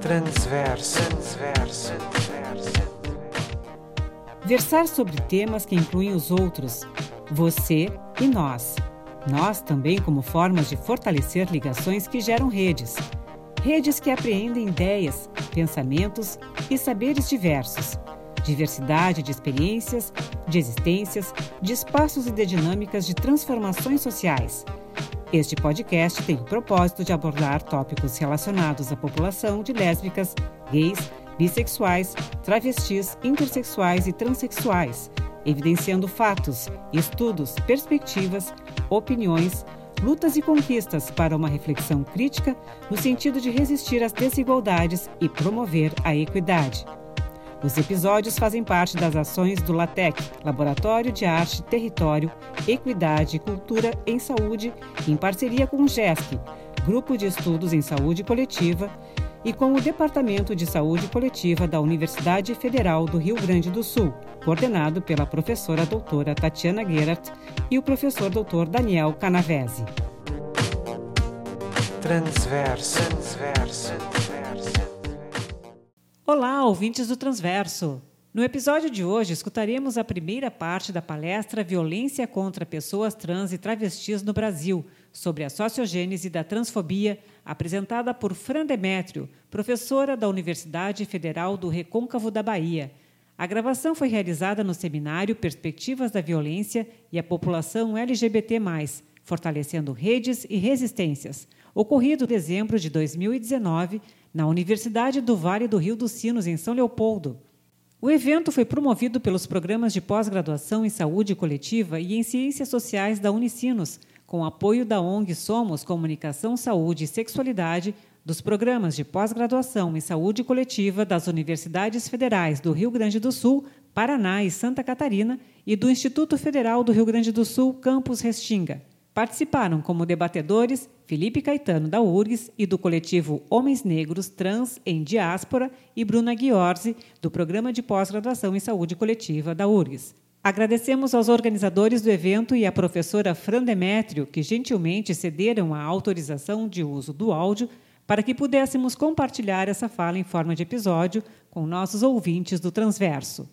Transverso. Transverso. Versar sobre temas que incluem os outros, você e nós. Nós também como formas de fortalecer ligações que geram redes. Redes que apreendem ideias, pensamentos e saberes diversos. Diversidade de experiências, de existências, de espaços e de dinâmicas de transformações sociais. Este podcast tem o propósito de abordar tópicos relacionados à população de lésbicas, gays, bissexuais, travestis, intersexuais e transexuais, evidenciando fatos, estudos, perspectivas, opiniões, lutas e conquistas para uma reflexão crítica no sentido de resistir às desigualdades e promover a equidade. Os episódios fazem parte das ações do LATEC, Laboratório de Arte, Território, Equidade e Cultura em Saúde, em parceria com o GESC, Grupo de Estudos em Saúde Coletiva, e com o Departamento de Saúde Coletiva da Universidade Federal do Rio Grande do Sul, coordenado pela professora doutora Tatiana Gerert e o professor doutor Daniel Canavese. Transverso. Transverso. Olá, ouvintes do Transverso! No episódio de hoje, escutaremos a primeira parte da palestra Violência contra Pessoas Trans e Travestis no Brasil, sobre a sociogênese da transfobia, apresentada por Fran Demétrio, professora da Universidade Federal do Recôncavo da Bahia. A gravação foi realizada no seminário Perspectivas da Violência e a População LGBT+, fortalecendo redes e resistências, ocorrido em dezembro de 2019 na Universidade do Vale do Rio dos Sinos, em São Leopoldo. O evento foi promovido pelos programas de pós-graduação em saúde coletiva e em ciências sociais da Unicinos, com apoio da ONG Somos Comunicação, Saúde e Sexualidade, dos programas de pós-graduação em saúde coletiva das Universidades Federais do Rio Grande do Sul, Paraná e Santa Catarina e do Instituto Federal do Rio Grande do Sul, Campus Restinga. Participaram como debatedores Felipe Caetano da URGS e do coletivo Homens Negros Trans em Diáspora e Bruna Ghiorzi, do Programa de Pós-Graduação em Saúde Coletiva da URGS. Agradecemos aos organizadores do evento e à professora Fran Demétrio, que gentilmente cederam a autorização de uso do áudio para que pudéssemos compartilhar essa fala em forma de episódio com nossos ouvintes do Transverso.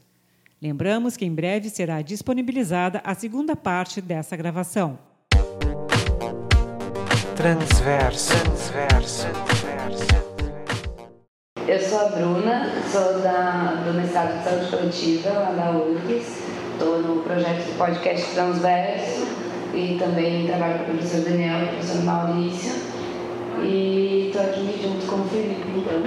Lembramos que em breve será disponibilizada a segunda parte dessa gravação. Transverso. Transverso. Eu sou a Bruna, sou da, do mestrado de saúde coletiva lá da URGS. Estou no projeto do podcast Transverso e também trabalho com o professor Daniel e o professor Maurício. E estou aqui junto com o Felipe, então.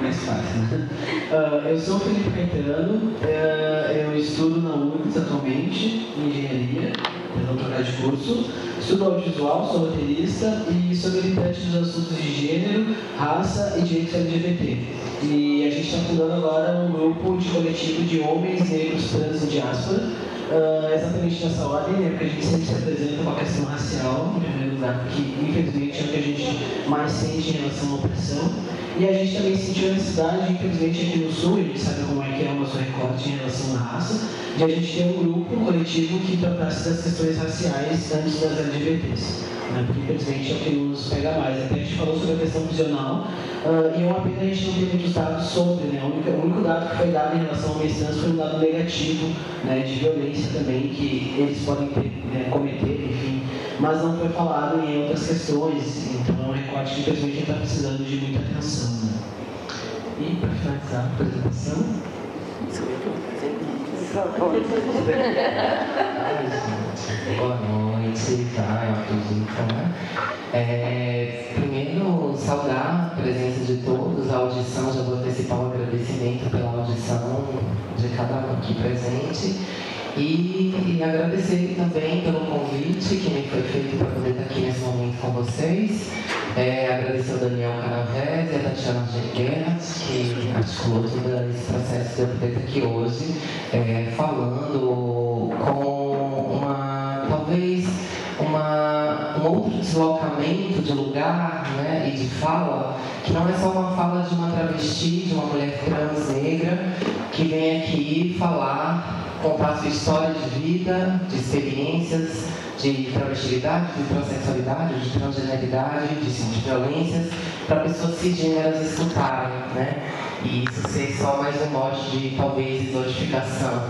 Mais fácil, né? Uh, eu sou o Felipe Caetano, uh, eu estudo na URGS atualmente, em engenharia, eu não trocar de curso. Estudo audiovisual, sou roteirista e sou militante dos assuntos de gênero, raça e direitos LGBT. E a gente está fundando agora um grupo de coletivo de homens negros trans e diáspora, uh, exatamente nessa ordem, né, porque a gente sempre se apresenta com a questão racial, em primeiro lugar, porque infelizmente é o que a gente mais sente em relação à opressão. E a gente também sentiu a necessidade, infelizmente aqui no Sul, a gente sabe como é que é o nosso recorte em relação à raça, de a gente ter um grupo, um coletivo que tratasse das questões raciais antes das LGBTs. Né? Porque infelizmente é o que nos pega mais. Até a gente falou sobre a questão visional, uh, e uma pena a gente não ter muitos dados sobre. Né? O, único, o único dado que foi dado em relação ao mestrans foi um dado negativo né, de violência também, que eles podem ter, né, cometer, enfim, mas não foi falado em outras questões. Então é um recorte que infelizmente está precisando de muita atenção. Né? E para finalizar a apresentação. Boa noite, tá? Eu acredito, né? É, primeiro, saudar a presença de todos, a audição, já vou antecipar um agradecimento pela audição de cada um aqui presente. E, agradecer também pelo convite que me foi feito para poder estar aqui nesse momento com vocês. É, agradecer ao Daniel Canavés e a Tatiana Gergert, que articulou todo esse processo de eu poder estar aqui hoje, é, falando com uma, talvez, uma, um outro deslocamento de lugar né, e de fala, que não é só uma fala de uma travesti, de uma mulher trans negra, que vem aqui falar contar sua história de vida, de experiências, de travestilidade, de transexualidade, de transgeneridade, de, de violências, para pessoas cisgêneras escutarem, né? E isso ser só mais um mote de talvez exotificação.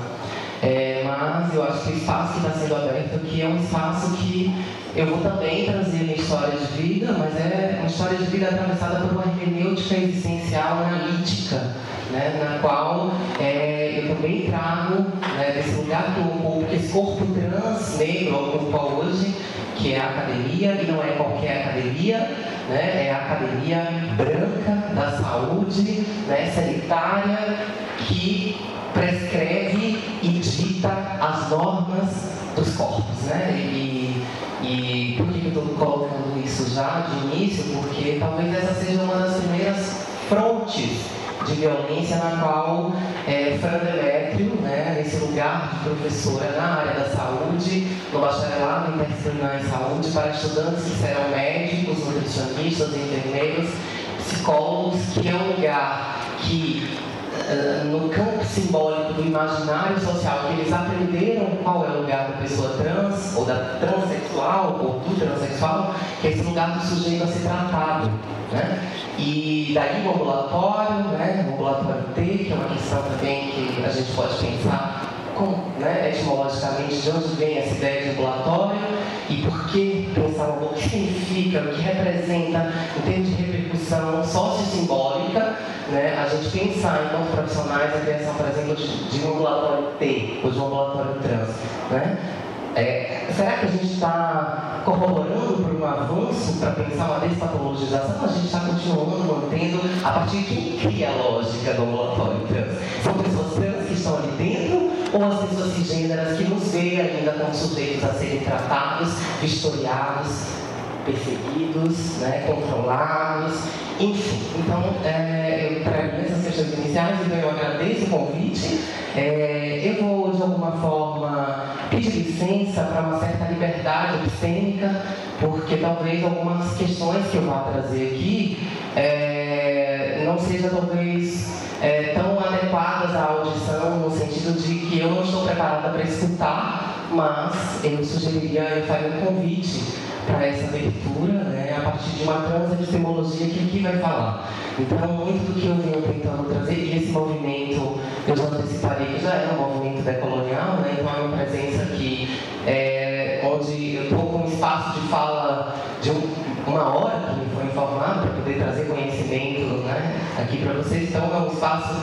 É, mas eu acho que o espaço que está sendo aberto aqui é um espaço que eu vou também trazer minha história de vida, mas é uma história de vida atravessada por uma hermenêutica existencial analítica, né, na qual é, eu também trago eu ocupo, que esse corpo trans negro ocupa hoje, que é a academia, e não é qualquer academia, né, é a academia branca da saúde, né, sanitária, que prescreve e dita as normas dos corpos. Né? E, e por que eu estou colocando isso já de início? Porque talvez essa seja uma das primeiras frontes de violência na qual é, Fran Demetrio, né, nesse lugar de professora na área da saúde, no bacharelado interdisciplinar em saúde, para estudantes que serão médicos, nutricionistas, enfermeiros, psicólogos, que é um lugar que eh, no campo simbólico do imaginário social, que eles aprenderam qual é o lugar da pessoa trans, ou da transexual, ou do transexual, que é esse lugar do sujeito a ser tratado. Né? E daí o ambulatório, né, o ambulatório T, que é uma questão também que a gente pode pensar com, né, etimologicamente de onde vem essa ideia de ambulatório e por que pensar um pouco o que significa, o que representa em termos de repercussão sociosimbólica, né, a gente pensar enquanto profissionais a criação, por exemplo, de, de um ambulatório T ou de um ambulatório trans. Né? É, será que a gente está corroborando por um avanço para pensar uma despatologização? A gente está continuando mantendo a partir de quem cria a lógica do ambulatório trans? São pessoas trans que estão ali dentro ou as pessoas cisgêneras que nos veem ainda como sujeitos a serem tratados, vistoriados, perseguidos, né, controlados, enfim. Então, é, eu trago essas questões iniciais, então eu agradeço o convite. É, eu vou, de alguma forma, pedir licença para uma certa liberdade epistêmica, porque talvez algumas questões que eu vá trazer aqui é, não sejam, talvez, é, tão adequadas à audição, no sentido de que eu não estou preparada para escutar, mas eu sugeriria, eu faria um convite para essa abertura, né, a partir de uma transepistemologia que aqui vai falar. Então, muito do que eu venho tentando trazer, e esse movimento, eu já anteciparei que já é um movimento decolonial, né, então é uma presença aqui, é, onde eu estou com um espaço de fala de um, uma hora que me foi informado para poder trazer conhecimento né, aqui para vocês, então é um espaço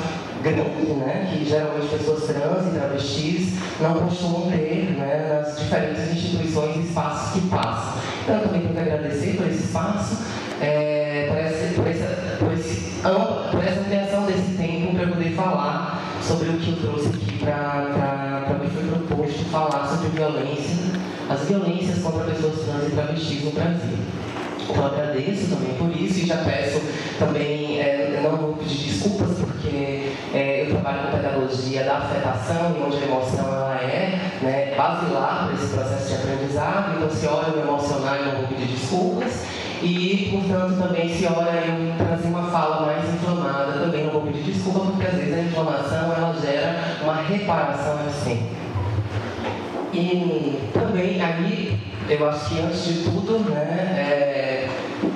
grande, né, que geralmente pessoas trans e travestis não costumam ter né, nas diferentes instituições e espaços que passam. Então, eu também tenho que agradecer por esse espaço, é, por, essa, por, essa, por, esse, por essa ampliação desse tempo para poder falar sobre o que eu trouxe aqui para o que foi proposto falar sobre violência, as violências contra pessoas trans e travestis no Brasil. Então, agradeço também por isso e já peço também, é, não vou pedir desculpas, porque é, eu trabalho com pedagogia da afetação onde a emoção ela é né, basilar para esse processo de aprendizado, então se hora eu me emocionar eu não vou pedir desculpas. E, portanto, também se hora eu trazer uma fala mais inflamada, também não vou pedir desculpa, porque às vezes a inflamação ela gera uma reparação assim. E também aí, eu acho que antes de tudo, né, é,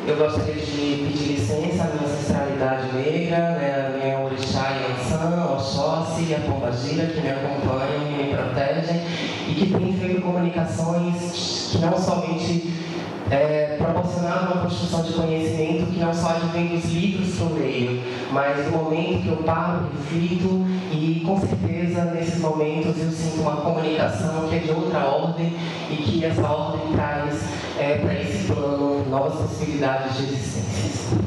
eu gostaria de pedir licença à minha ancestralidade negra, né, a minha orixá Yansan, Oxóssi e a Pombagira, que me acompanham e me protegem, e que têm feito comunicações que não somente é, proporcionado uma construção de conhecimento que não só advém dos livros que eu leio, mas do momento que eu paro, reflito e com certeza nesses momentos eu sinto uma comunicação que é de outra ordem e que essa ordem traz é, para esse plano novas possibilidades de existência.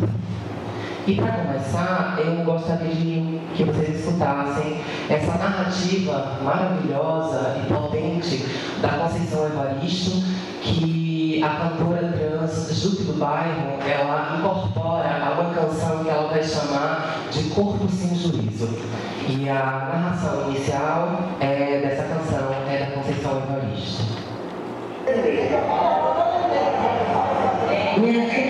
E para começar, eu gostaria de que vocês escutassem essa narrativa maravilhosa e potente da Conceição Evaristo, que a cantora trans Jupe do Bairro, ela incorpora a uma canção que ela vai chamar de Corpo Sem Juízo. E a narração inicial é, dessa canção é da Conceição Evaristo. Minha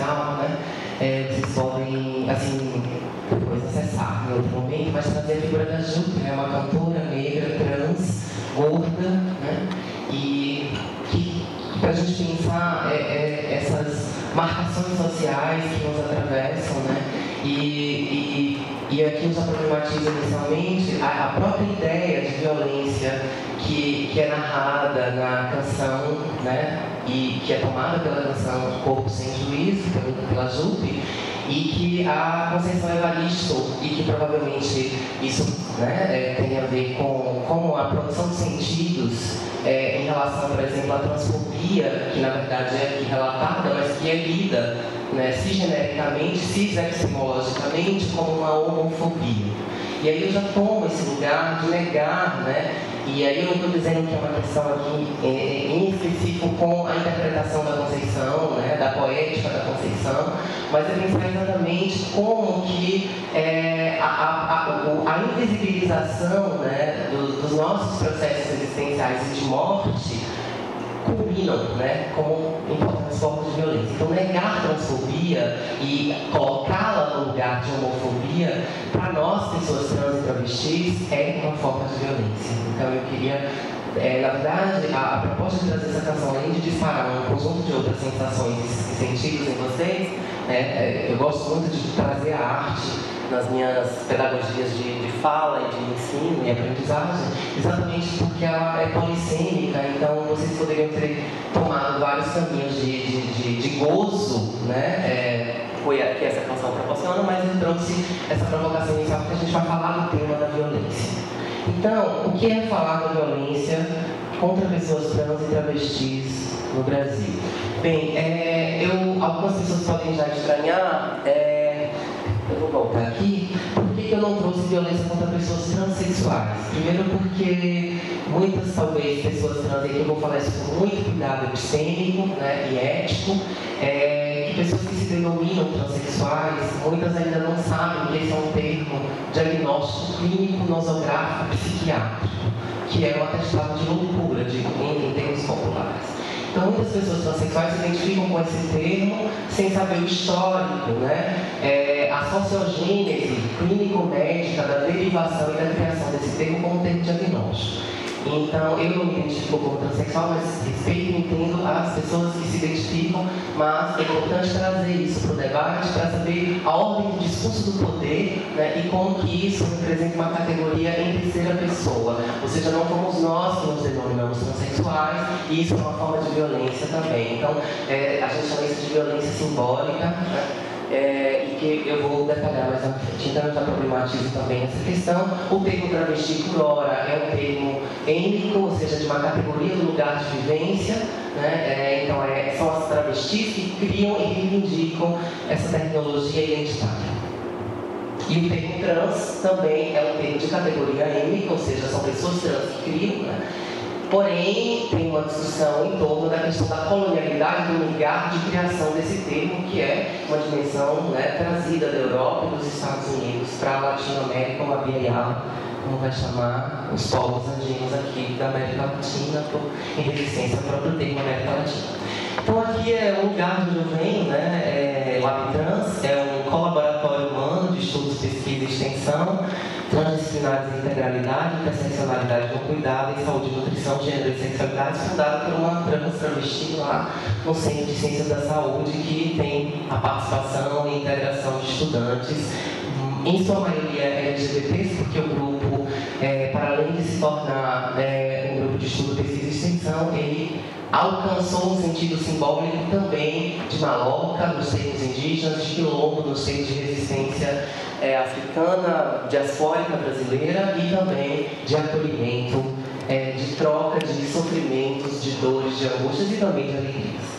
né? É, vocês podem, assim, depois acessar em outro momento, mas trazer a figura da Júpiter, é né? uma cantora negra, trans, gorda, né? E que, para a gente pensar é, é, essas marcações sociais que nos atravessam, né? E, e, e aqui eu já problematizo inicialmente a, a própria ideia de violência que, que é narrada na canção, né? e que é tomada pela canção Corpo Sem Juízo, pela Jupe, e que a Conceição Evaristo, e que provavelmente isso né, é, tem a ver com, como a produção de sentidos é, em relação, por exemplo, à transfobia, que na verdade é aqui relatada, mas que é lida né, cisgenericamente, cisepsimologicamente, como uma homofobia. E aí eu já tomo esse lugar de negar né, e aí eu não estou dizendo que é uma questão aqui é, é, em específico com a interpretação da Conceição, né, da poética da Conceição, mas é pensar exatamente como que é, a, a, a, a, invisibilização né, dos, dos nossos processos existenciais e de morte culminam né, como importantes formas de violência. Então, negar transfobia e colocá-la no lugar de homofobia, para nós, pessoas trans e travestis, é uma forma de violência. Então, eu queria é, na verdade, a, a, proposta de trazer essa canção, além de disparar um conjunto de outras sensações e sentidos em vocês, né, é, eu gosto muito de trazer a arte nas minhas pedagogias de, de, fala e de ensino e aprendizagem, exatamente porque ela é polissêmica, então vocês poderiam ter tomado vários caminhos de, de, de, de gozo, né? É, foi essa canção proporciona, mas eu trouxe essa provocação inicial porque a gente vai falar do tema da violência. Então, o que é falar da violência contra pessoas trans e travestis no Brasil? Bem, é, eu, algumas pessoas podem já estranhar, é, vou voltar aqui, por que eu não trouxe violência contra pessoas transexuais? Primeiro porque muitas, talvez, pessoas trans, e eu vou falar isso com muito cuidado epistêmico né, e ético, é, que pessoas que se denominam transexuais, muitas ainda não sabem que esse é um termo diagnóstico clínico nosográfico psiquiátrico, que é um atestado de loucura, de, em termos populares. Muitas pessoas transexuais se identificam com esse termo sem saber o histórico, né? É, a sociogênese clínico-médica da derivação e da criação desse termo como termo diagnóstico. Então, eu não me identifico como transexual, mas respeito e entendo as pessoas que se identificam, mas é importante trazer isso para o debate para saber a ordem do discurso do poder né, e como que isso representa uma categoria em terceira pessoa. Ou seja, não fomos nós que nos denominamos transexuais e isso é uma forma de violência também. Então, é, a gente chama isso de violência simbólica. Né? É, e que eu vou detalhar mais à frente. Então, eu já problematizo também essa questão. O termo travesti, por hora, é um termo ênico, ou seja, de uma categoria do lugar de vivência. Né? É, então, é, são as travestis que criam e reivindicam essa tecnologia identitária. E o termo trans também é um termo de categoria ênica, ou seja, são pessoas trans que criam, né? Porém, tem uma discussão em torno da questão da colonialidade do lugar de criação desse termo, que é uma dimensão né, trazida da Europa e dos Estados Unidos para a Latinoamérica, uma Bia como vai chamar os povos andinos aqui da América Latina, por, em resistência ao próprio termo América Latina. Então aqui é o lugar onde eu venho, né? É Labtrans, é um colaboratório humano de estudos, pesquisa e extensão, transdisciplinares em integralidade, interseccionalidade com cuidado em saúde, nutrição, gênero e sexualidade, fundada por uma trans travesti lá no Centro de Ciências da Saúde, que tem a participação e integração de estudantes, em sua maioria LGBTs, porque o grupo, é, para além de se tornar é, um grupo de estudo, pesquisa e extensão, ele alcançou um sentido simbólico também de maloca nos termos indígenas, de quilombo nos termos de resistência é, africana, diaspórica brasileira e também de acolhimento, é, de troca de sofrimentos, de dores, de angústias e também de alegrias.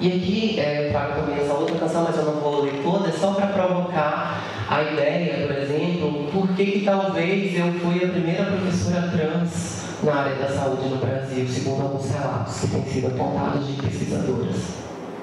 E aqui é, trago também essa outra canção, mas eu não vou ler toda, é só para provocar a ideia, por exemplo, por que talvez eu fui a primeira professora trans na área da saúde no Brasil, segundo alguns relatos que têm sido apontados de pesquisadoras.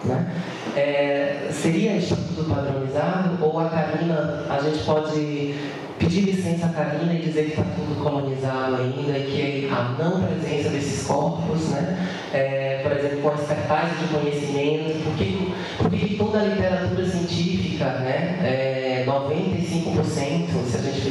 Né? É, seria instituto padronizado ou a Karina, a gente pode pedir licença à Karina e dizer que está tudo colonizado ainda e que a não presença desses corpos, né? É, por exemplo, com as cartazes de conhecimento, porque, porque toda a literatura científica, né? É,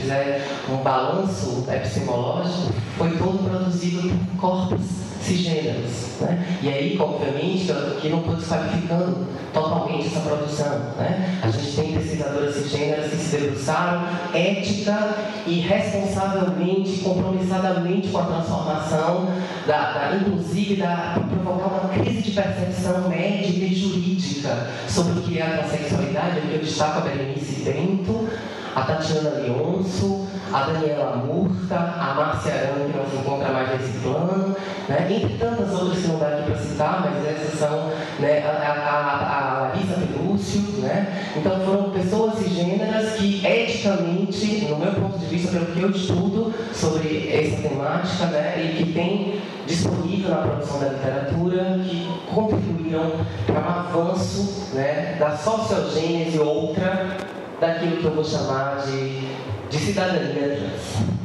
fizer um balanço epistemológico, foi todo produzido por corpos cisgêneros. Né? E aí, obviamente, aqui não estou desqualificando totalmente essa produção. Né? A gente tem pesquisadoras cisgêneras que se debruçaram ética e responsavelmente, compromissadamente com a transformação, da, da inclusive da, provocar uma crise de percepção médica e jurídica sobre o que é a transexualidade. Aqui eu destaco a Berenice Bento, a Tatiana Leonço, a Daniela Murta, a Márcia Arão, que não se encontra mais nesse plano, né? entre tantas outras que não dá aqui para citar, mas essas são né, a, a, a Larissa Pelúcio, né? então foram pessoas cisgêneras que eticamente, no meu ponto de vista, pelo que eu estudo sobre essa temática, né, e que tem disponível na produção da literatura, que contribuíram para um avanço né, da sociogênese outra daquilo que eu vou chamar de, de cidadania trans.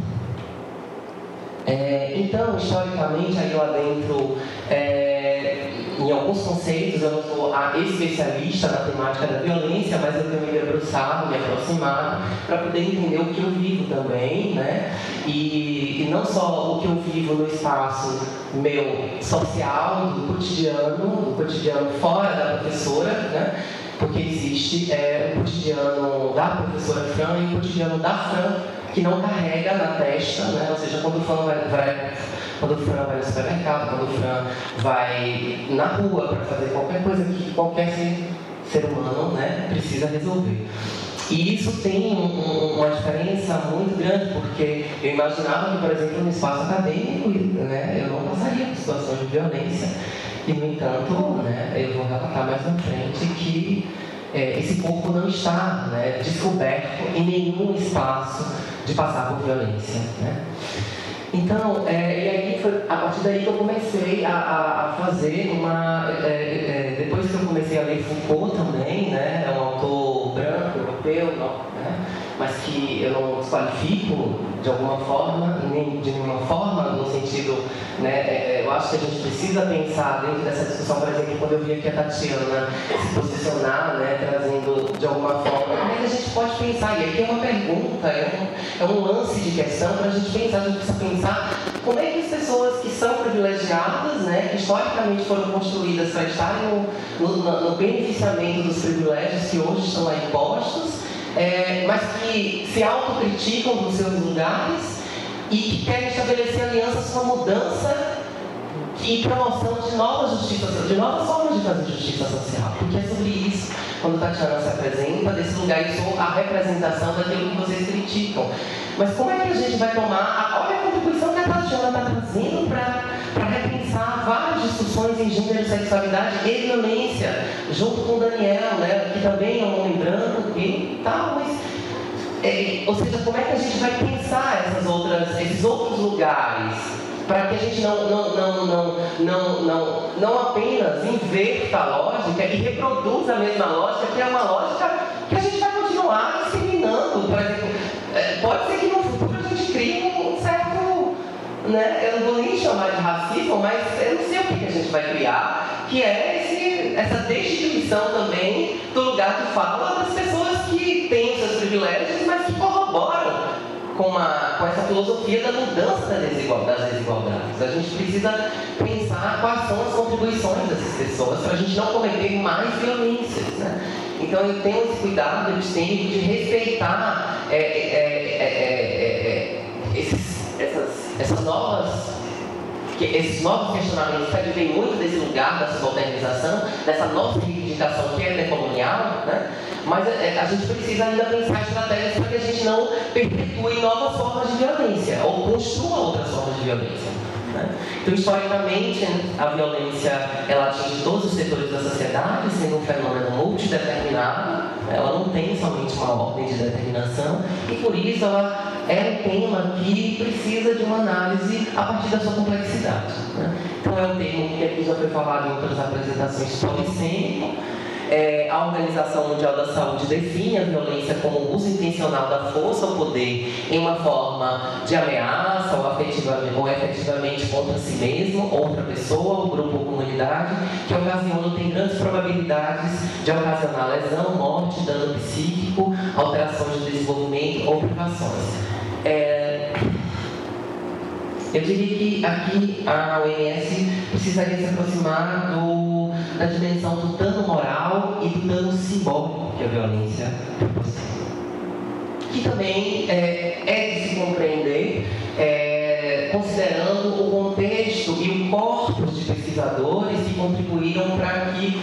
É, então, historicamente, aí eu adentro é, em alguns conceitos, eu não sou a especialista na temática da violência, mas eu tenho me debruçado, me aproximado, para poder entender o que eu vivo também, né? E, e não só o que eu vivo no espaço meu social, do cotidiano, do cotidiano fora da professora, né? Porque existe é, o cotidiano da professora Fran e o cotidiano da Fran, que não carrega na testa, né? Ou seja, quando o Fran vai, vai quando o Fran vai no supermercado, quando o Fran vai na rua para fazer qualquer coisa que qualquer ser, humano né, precisa resolver. E isso tem um, uma diferença muito grande, porque eu imaginava que, por exemplo, no espaço acadêmico, né, eu não passaria por situações de violência. E, no entanto, né, eu vou relatar mais na frente que é, esse corpo não está né, descoberto em nenhum espaço de passar por violência. Né? Então, é, e aí foi a partir daí que eu comecei a, a, fazer uma. É, é, depois que eu comecei a ler Foucault também, né, é um autor branco, europeu, não, né, mas que eu não desqualifico de alguma forma, nem de nenhuma forma, no sentido, né, é, é, eu acho que a gente precisa pensar dentro dessa discussão, por exemplo, quando eu vi aqui a Tatiana se posicionar, né, trazendo de alguma forma, como é que a gente pode pensar? E aqui é uma pergunta, é um, é um lance de questão para a gente pensar, a gente precisa pensar como é que as pessoas que são privilegiadas, né, que historicamente foram construídas para estarem no, no, no beneficiamento dos privilégios que hoje estão lá impostos, é, mas que se autocriticam dos seus lugares e que querem estabelecer alianças com a mudança e promoção de novas justiças, de novas formas de fazer justiça social. Porque é sobre isso, quando Tatiana se apresenta, desse lugar eu sou a representação daquilo que vocês criticam. Mas como é que a gente vai tomar, olha a contribuição que a Tatiana está trazendo para repensar várias discussões em gênero, sexualidade e violência, junto com Daniel, né, que também é um homem branco e tal, mas é, ou seja, como é que a gente vai pensar essas outras, esses outros lugares para que a gente não, não, não, não, não, não, não apenas inverta a lógica e reproduza a mesma lógica, que é uma lógica que a gente vai continuar discriminando. Por exemplo, é, pode ser que no futuro a gente crie um certo, né, mas eu não sei o que a gente vai criar, que é esse, essa destituição também do lugar de fala das pessoas que têm seus privilégios, mas que corroboram com, uma, com essa filosofia da mudança das desigualdades. A gente precisa pensar quais são as contribuições dessas pessoas para a gente não cometer mais violências. Né? Então eu tenho esse cuidado epistêmico de respeitar é, é, é, essas, essas novas que esses novos questionamentos que vem muito desse lugar da subalternização, dessa nossa reivindicação que é decolonial, né? mas é, a gente precisa ainda pensar estratégias para que a gente não perpetue novas formas de violência ou construa outras formas de violência. Né? Então, historicamente, a violência ela atinge todos os setores da sociedade, sendo um fenômeno multideterminado. Ela não tem somente uma ordem de determinação e, por isso, ela é um tema que precisa de uma análise a partir da sua complexidade. Né? Então, é um termo que aqui já foi falado em outras apresentações polissêmico, é, a Organização Mundial da Saúde define a violência como uso intencional da força ou poder em uma forma de ameaça ou, afetivamente, ou efetivamente contra si mesmo, outra pessoa, um grupo ou comunidade, que ocasiona ou tem grandes probabilidades de ocasionar lesão, morte, dano psíquico, alterações de desenvolvimento ou privações. É, eu diria que aqui a OMS precisaria se aproximar do, da dimensão do dano moral e do dano simbólico que a violência proporciona. Que também é, é de se compreender, é, considerando o contexto e o corpus de pesquisadores que contribuíram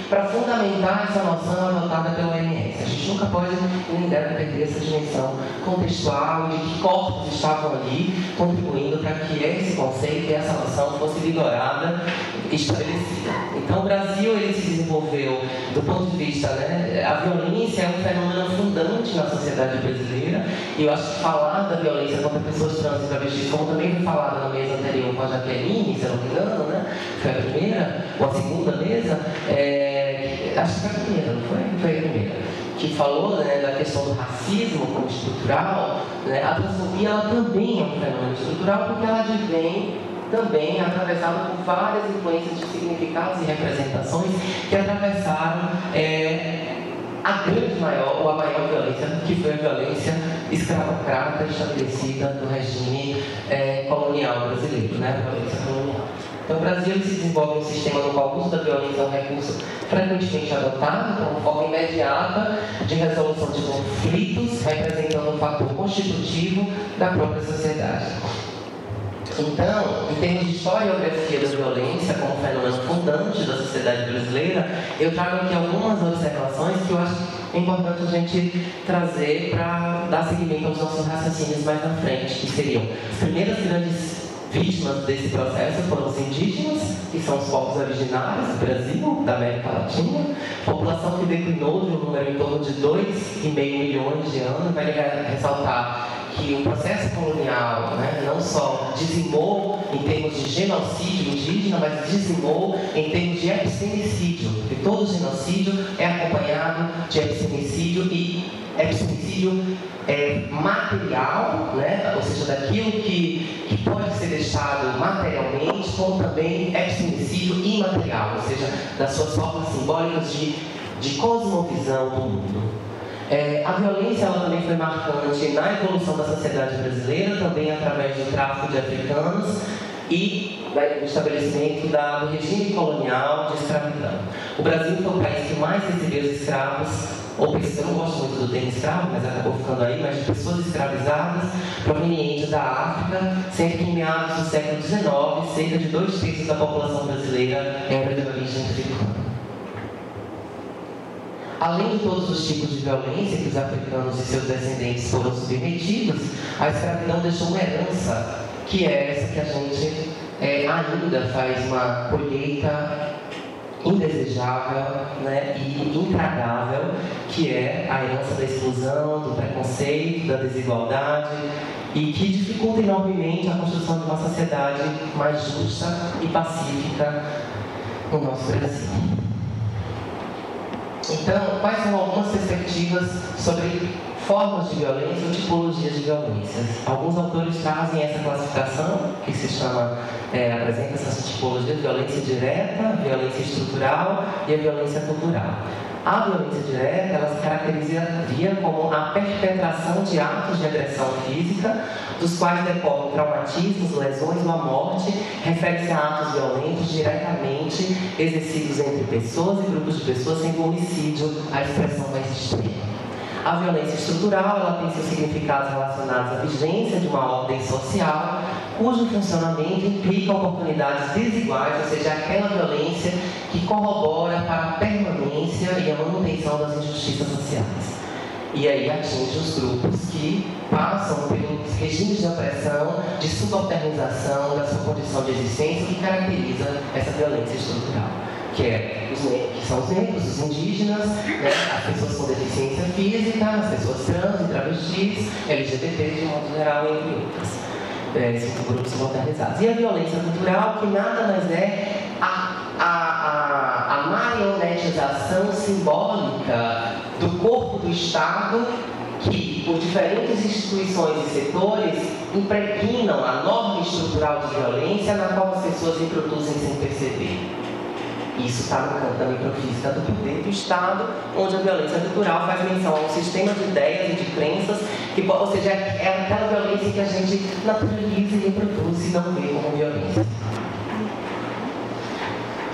para fundamentar essa noção adotada pela OMS. Nunca pode nem deve perder essa dimensão contextual de que corpos estavam ali contribuindo para que esse conceito e essa noção fosse vigorada e estabelecida. Então, o Brasil ele se desenvolveu do ponto de vista, né, a violência é um fenômeno fundante na sociedade brasileira e eu acho que falar da violência contra pessoas trans e travestis, como também foi falado na mesa anterior com a Jaqueline, se eu não me engano, né, foi a primeira ou a segunda mesa, é, acho que foi a primeira, não foi? Foi a primeira. Que falou né, da questão do racismo como estrutural, né, a transfobia ela também é um fenômeno estrutural porque ela advém também atravessada por várias influências de significados e representações que atravessaram é, a grande maior ou a maior violência, que foi a violência escravocrata estabelecida no regime é, colonial brasileiro, né? a violência colonial. Então, o Brasil se desenvolve um sistema no qual o uso da violência é um recurso frequentemente adotado como forma imediata de resolução de conflitos, representando um fator constitutivo da própria sociedade. Então, em termos de historiografia da violência como fenômeno fundante da sociedade brasileira, eu trago aqui algumas observações que eu acho importante a gente trazer para dar seguimento aos nossos raciocínios mais na frente, que seriam as primeiras grandes vítimas desse processo foram os indígenas, que são os povos originários do Brasil, da América Latina, população que declinou de um número em torno de 2,5 milhões de anos, vai ressaltar que o processo colonial né, não só dizimou em termos de genocídio indígena, mas dizimou em termos de epistemicídio, porque todo genocídio é acompanhado de epistemicídio e epistemicídio é, material, né, ou seja, daquilo que, que pode ser deixado materialmente, como também epistemicídio imaterial, ou seja, das suas formas simbólicas de, de cosmovisão do mundo. É, a violência ela também foi marcante na evolução da sociedade brasileira, também através do tráfico de africanos e do estabelecimento da, do regime colonial de escravidão. O Brasil foi o país que mais recebeu os escravos, ou eu não gosto muito do termo escravo, mas acabou ficando aí, mas de pessoas escravizadas provenientes da África, que em meados do século XIX, cerca de dois terços da população brasileira era de origem africana. Além de todos os tipos de violência que os africanos e seus descendentes foram submetidos, a escravidão deixou uma herança, que é essa que a gente é, ainda faz uma colheita indesejável né, e intragável, que é a herança da exclusão, do preconceito, da desigualdade e que dificulta enormemente a construção de uma sociedade mais justa e pacífica no nosso Brasil. Então, quais são algumas perspectivas sobre formas de violência ou tipologias de violência? Alguns autores trazem essa classificação, que se chama, é, apresenta essas tipologias, violência direta, violência estrutural e a violência cultural. A violência direta ela se caracterizaria como a perpetração de atos de agressão física, dos quais decorrem traumatismos, lesões ou a morte, refere-se a atos violentos diretamente exercidos entre pessoas e grupos de pessoas, sendo homicídio a expressão mais extrema. A violência estrutural ela tem seus significados relacionados à vigência de uma ordem social, cujo funcionamento implica oportunidades desiguais, ou seja, aquela violência que corrobora para a permanência e a manutenção das injustiças sociais. E aí atinge os grupos que passam pelos regimes de opressão, de subalternização da sua condição de existência que caracteriza essa violência estrutural que, é os, que são os negros, os indígenas, né, as pessoas com deficiência física, as pessoas trans e travestis, LGBT de modo geral, entre outros. É, esses grupos modernizados. E a violência cultural, que nada mais é a, a, a, a marionetização simbólica do corpo do Estado que, por diferentes instituições e setores, impregnam a norma estrutural de violência na qual as pessoas reproduzem sem perceber. Isso está no campo da microfísica do poder do Estado, onde a violência cultural faz menção a um sistema de ideias e de crenças, que, ou seja, é aquela violência que a gente naturaliza e reproduz e não vê como violência.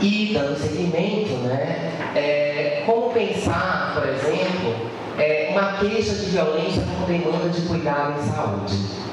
E, dando seguimento, né, é, como pensar, por exemplo, é, uma queixa de violência como demanda de cuidado em saúde?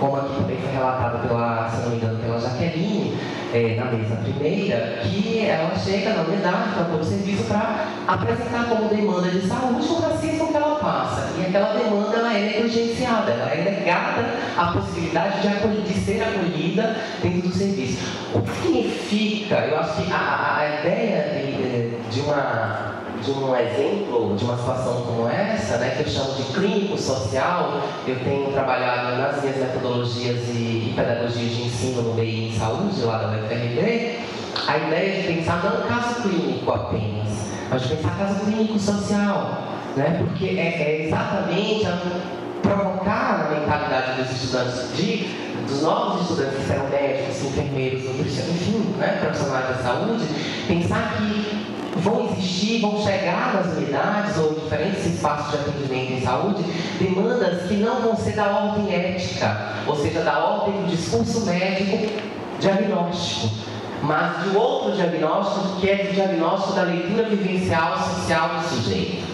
como aqui também foi relatado pela, se não me engano, pela Jaqueline, é, na mesa primeira, que ela chega na unidade para todo o serviço para apresentar como demanda de saúde o racismo que ela passa. E aquela demanda ela é negligenciada, ela é negada a possibilidade de, acolher, de ser acolhida dentro do serviço. O que significa, eu acho que a, a ideia de, de uma de um exemplo de uma situação como essa, né, que eu chamo de clínico social, eu tenho trabalhado nas minhas metodologias e, pedagogias de ensino no BI em saúde, lá da UFRB, a ideia de pensar não caso clínico apenas, pode pensar caso clínico social, né? porque é, é exatamente a provocar na mentalidade dos estudantes, de, dos novos estudantes que serão médicos, enfermeiros, nutricionistas, enfim, né? profissionais da saúde, pensar que vão existir, vão chegar nas unidades ou em diferentes espaços de atendimento em saúde, demandas que não vão ser da ordem ética, ou seja, da ordem do discurso médico diagnóstico, mas de outro diagnóstico que é o diagnóstico da leitura vivencial social do sujeito.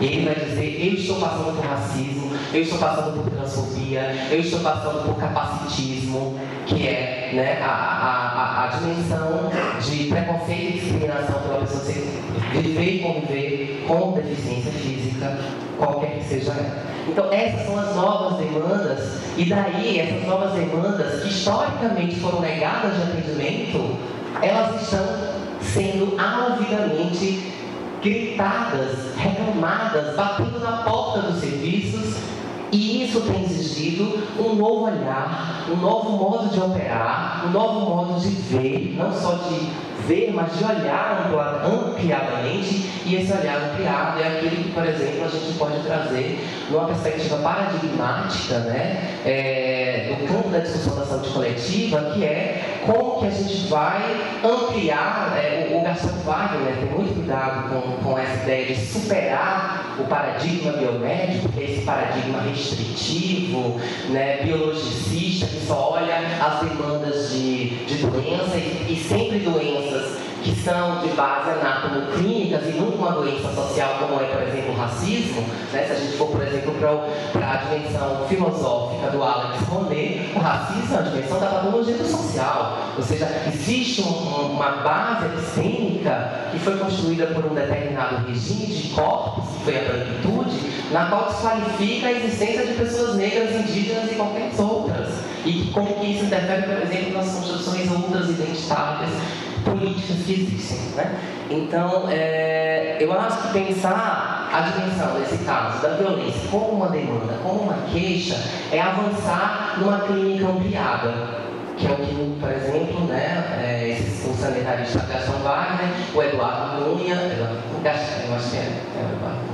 Ele vai dizer: Eu estou passando por racismo, eu estou passando por transfobia, eu estou passando por capacitismo, que é né, a, a, a, dimensão de preconceito e discriminação pela pessoa ser, viver e conviver com deficiência física, qualquer que seja ela. Então, essas são as novas demandas, e daí essas novas demandas que historicamente foram negadas de atendimento, elas estão sendo alvidamente gritadas, reclamadas, batendo na porta dos serviços, e isso tem exigido um novo olhar, um novo modo de operar, um novo modo de ver, não só de ver, mas de olhar ampliadamente, e esse olhar ampliado é aquele que, por exemplo, a gente pode trazer numa perspectiva paradigmática, né, é, do campo da discussão da saúde coletiva, que é como que a gente vai ampliar, é, o, Garçom Wagner né, tem muito cuidado com, com essa ideia de superar o paradigma biomédico, que é esse paradigma restritivo, né, biologicista, que só olha as demandas de, de doença e, e sempre doenças que são de base anatomo-clínicas e nunca uma doença social como é, por exemplo, o racismo, né? se a gente for, por exemplo, para a dimensão filosófica do Alex Roné, o racismo é a dimensão da patologia do social, ou seja, existe um, uma base epistêmica que foi construída por um determinado regime de corpos, que foi a branquitude, na qual desqualifica a existência de pessoas negras, indígenas e qualquer outras, e como que isso interfere, por exemplo, nas construções outras identitárias políticas que existem. Né? Então, é, eu acho que pensar a dimensão, nesse caso, da violência como uma demanda, como uma queixa, é avançar numa clínica ampliada, que é o que, por exemplo, né, é, esse, o sanitarista Gaston Wagner, o Eduardo Cunha, eu acho que é, é o Eduardo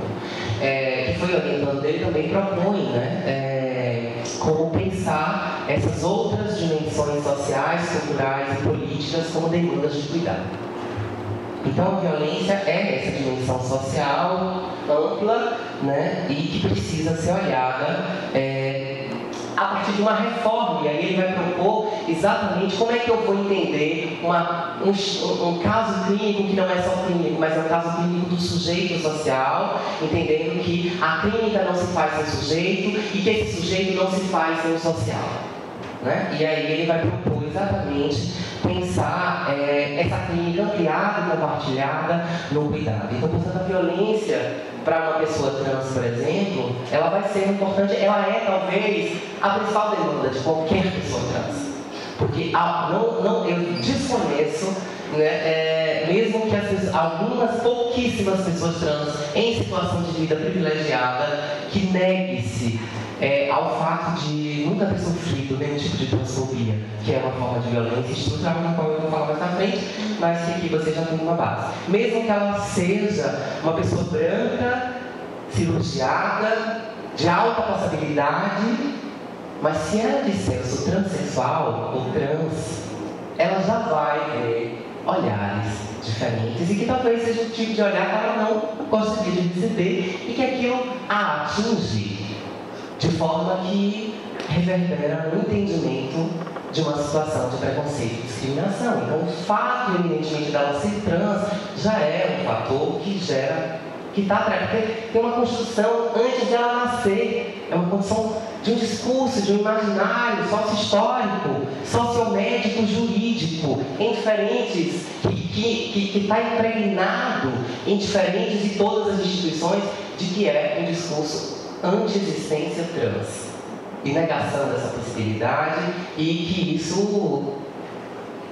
é, que foi orientando dele, também propõe, né, é, como pensar essas outras dimensões sociais, culturais e políticas como demandas de cuidado. Então, a violência é essa dimensão social ampla né, e que precisa ser olhada é, a partir de uma reforma. E aí ele vai propor exatamente como é que eu vou entender uma, um, um, caso clínico que não é só clínico, mas é um caso clínico do sujeito social, entendendo que a clínica não se faz sem sujeito e que esse sujeito não se faz sem o social. Né? E aí ele vai propor exatamente pensar é, essa clínica ampliada e compartilhada no cuidado. Então, pensando a violência para uma pessoa trans, por exemplo, ela vai ser importante, ela é talvez a principal demanda de qualquer pessoa trans. Porque ah, não, não, eu desconheço, né, é, mesmo que as, algumas pouquíssimas pessoas trans em situação de vida privilegiada, que negue-se é, ao fato de nunca ter sofrido nenhum tipo de transfobia, que é uma forma de violência estrutural, na qual eu vou falar mais na frente, mas que aqui você já tem uma base. Mesmo que ela seja uma pessoa branca, cirurgiada, de alta passabilidade, mas se ela disser eu sou transexual ou trans, ela já vai ter olhares diferentes e que talvez seja o tipo de olhar que ela não gostaria de receber e que aquilo a atinge de forma que reverbera no entendimento de uma situação de preconceito e discriminação. Então, o fato, evidentemente, dela ser trans já é um fator que gera, que está porque tem uma construção antes de ela nascer, é uma construção de um discurso, de um imaginário sócio-histórico, sociomédico, jurídico, em diferentes, que está impregnado em diferentes e todas as instituições de que é um discurso anti-existência trans e negação dessa possibilidade e que isso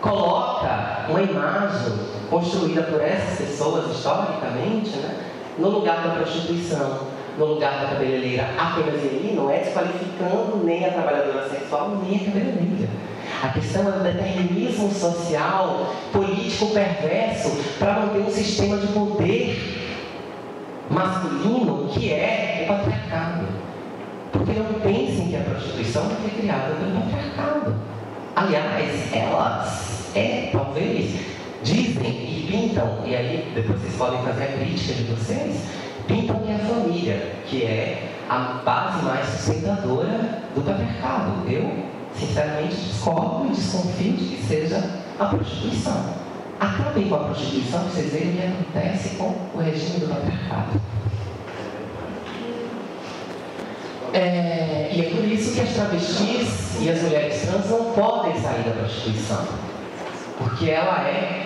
coloca uma imagem construída por essas pessoas historicamente né, no lugar da prostituição, no lugar da cabeleireira apenas ele, não é desqualificando nem a trabalhadora sexual nem a cabeleireira. A questão é o determinismo social, político perverso, para manter um sistema de poder masculino que é o patriarcado. Porque não pensem que a prostituição foi criada pelo patriarcado. Aliás, elas, é, talvez, dizem e pintam, e aí depois vocês podem fazer a crítica de vocês, pintam que a família, que é a base mais sustentadora do patriarcado. Eu, sinceramente, discordo e desconfio de que seja a prostituição. Acabem com a prostituição vocês verem o que acontece com o regime do patriarcado. É, e é por isso que as travestis e as mulheres trans não podem sair da prostituição. Porque ela é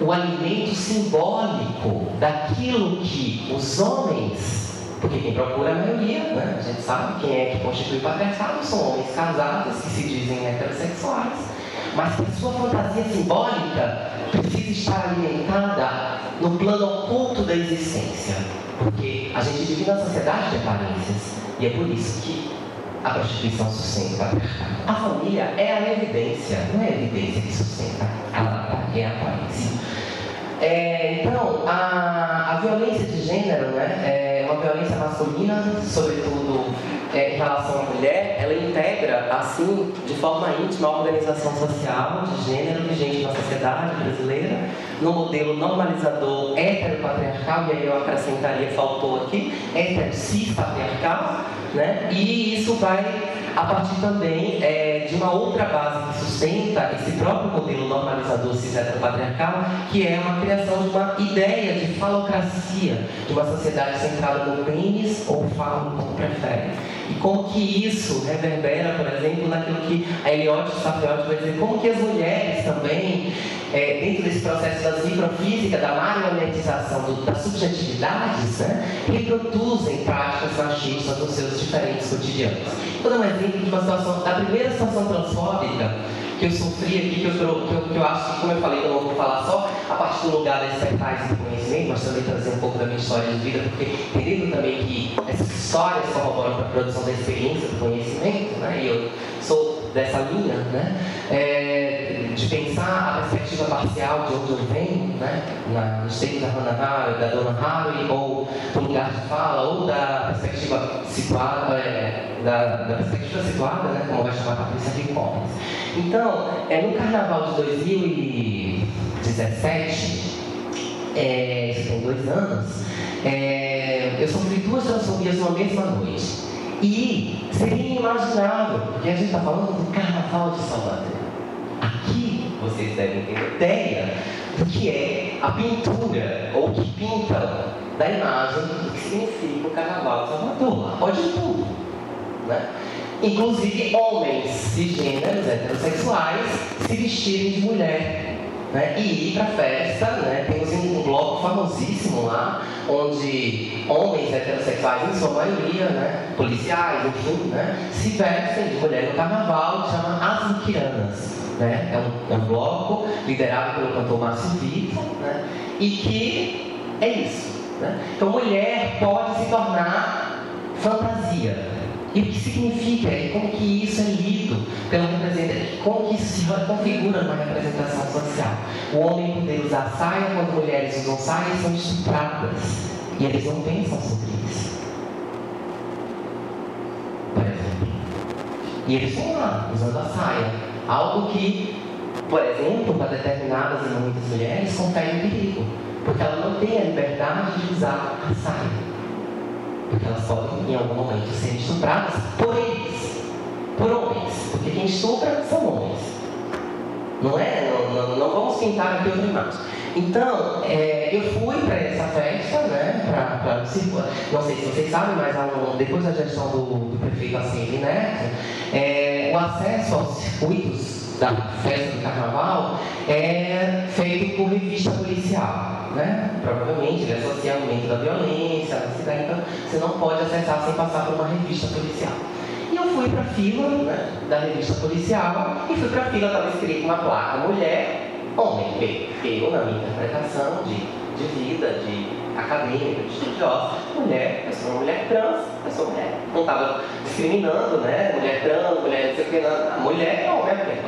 o alimento simbólico daquilo que os homens, porque quem procura é a maioria, né? a gente sabe quem é que constitui o patriarcado, são homens casados que se dizem heterossexuais, mas que sua fantasia simbólica precisa estar alimentada no plano oculto da existência. Porque a gente vive na sociedade de aparências. E é por isso que a prostituição sustenta. A família é a evidência, não é a evidência que sustenta, ela é a aparência. É, então, a, a violência de gênero né, é uma violência masculina, sobretudo é, em relação à mulher, ela integra, assim, de forma íntima, a organização social de gênero vigente na sociedade brasileira, no modelo normalizador heteropatriarcal, e aí eu acrescentaria, faltou aqui, hetero-cis-patriarcal, né? e isso vai a partir também uma outra base que sustenta esse próprio modelo normalizador cis-heteropatriarcal, que é uma criação de uma ideia de falocracia, de uma sociedade centrada no pênis ou falo, como prefere. E como que isso reverbera, por exemplo, naquilo que a Eliot Safiotti vai dizer, como que as mulheres também, é, dentro desse processo da microfísica, da marionetização do, das subjetividades, né, reproduzem práticas machistas nos seus diferentes cotidianos. Vou dar um exemplo de uma situação, da primeira situação transfóbica que eu sofri aqui, que eu, que eu, que eu acho que, como eu falei, eu não vou falar só a partir do lugar das expertise do conhecimento, mas também trazer um pouco da minha história de vida, porque entendendo também que essas histórias corroboram para a produção da experiência do conhecimento, né, e eu sou dessa linha, né, é, de pensar a perspectiva parcial de onde eu venho, né, na, no estilo da Hannah Harry, da Dona Harry, ou do lugar de fala, ou da perspectiva situada, é, da, da, perspectiva situada, né, como vai chamar a Patrícia Ricones. Então, é, no carnaval de 2017, é, isso tem dois anos, é, eu sofri duas transfobias numa mesma noite. E seria inimaginável, porque a gente está falando do carnaval de Salvador. Aqui vocês devem ter ideia do que é a pintura, ou que pinta da imagem do que significa o carnaval de Salvador. Pode tudo. Né? Inclusive homens cisgêneros, heterossexuais, se vestirem de mulher. Né? E ir para festa, né? temos um bloco famosíssimo lá, onde homens heterossexuais, em sua maioria, né? policiais, enfim, né? se vestem de mulher no carnaval, que chama As Muquiranas. Né? É, um, é um bloco liderado pelo cantor Márcio Vitor, né? e que é isso. Né? Então, mulher pode se tornar fantasia. E o que significa e como que isso é pelo representante, como que se configura numa representação social. O homem poder usar saia quando mulheres usam saia são estupradas. E eles não pensam sobre isso. Por exemplo. E eles vão lá, usando a saia. Algo que, por exemplo, para determinadas e muitas mulheres, confere um perigo. Porque ela não tem a liberdade de usar a saia. Porque elas podem, em algum momento, ser estupradas por eles, por homens. Porque quem estupra são homens. Não é? Não, não, não vamos pintar aqui outra imagem. Então, é, eu fui para essa festa, né, para não sei se vocês sabem, mas depois da gestão do, do prefeito Assemi Neto, é, o acesso aos circuitos da festa do carnaval é feito por revista policial. Né? Provavelmente ele associa aumento da violência na cidade, então você não pode acessar sem passar por uma revista policial. E eu fui para a fila né, da revista policial e fui para a fila, estava escrito uma placa mulher, homem. Eu, na minha interpretação de, de vida, de acadêmica, de estudiosa, mulher, eu sou uma mulher trans, eu sou mulher. Não estava discriminando, né? Mulher trans, mulher não sei o que, não. mulher é homem, é mulher.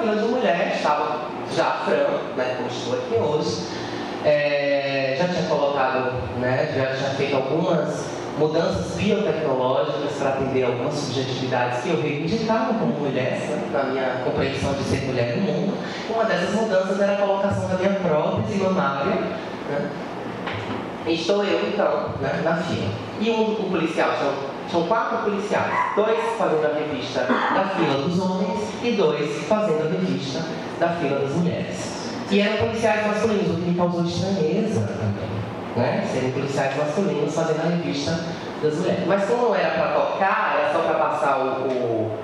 fila de mulher, estava já a Fran, né, como estou aqui hoje, é, já tinha colocado, né, já tinha feito algumas mudanças biotecnológicas para atender algumas subjetividades que eu reivindicava como mulher, na minha compreensão de ser mulher no mundo. Uma dessas mudanças era a colocação da minha prótese mamária, né, Estou eu, então, né, na fila. E um, um policial, são quatro policiais. Dois fazendo a revista da fila dos homens e dois fazendo a revista da fila das mulheres. E eram policiais masculinos, o que me causou estranheza. Né? Serem policiais masculinos fazendo a revista das mulheres. Mas como não era para tocar, era só para passar o, o,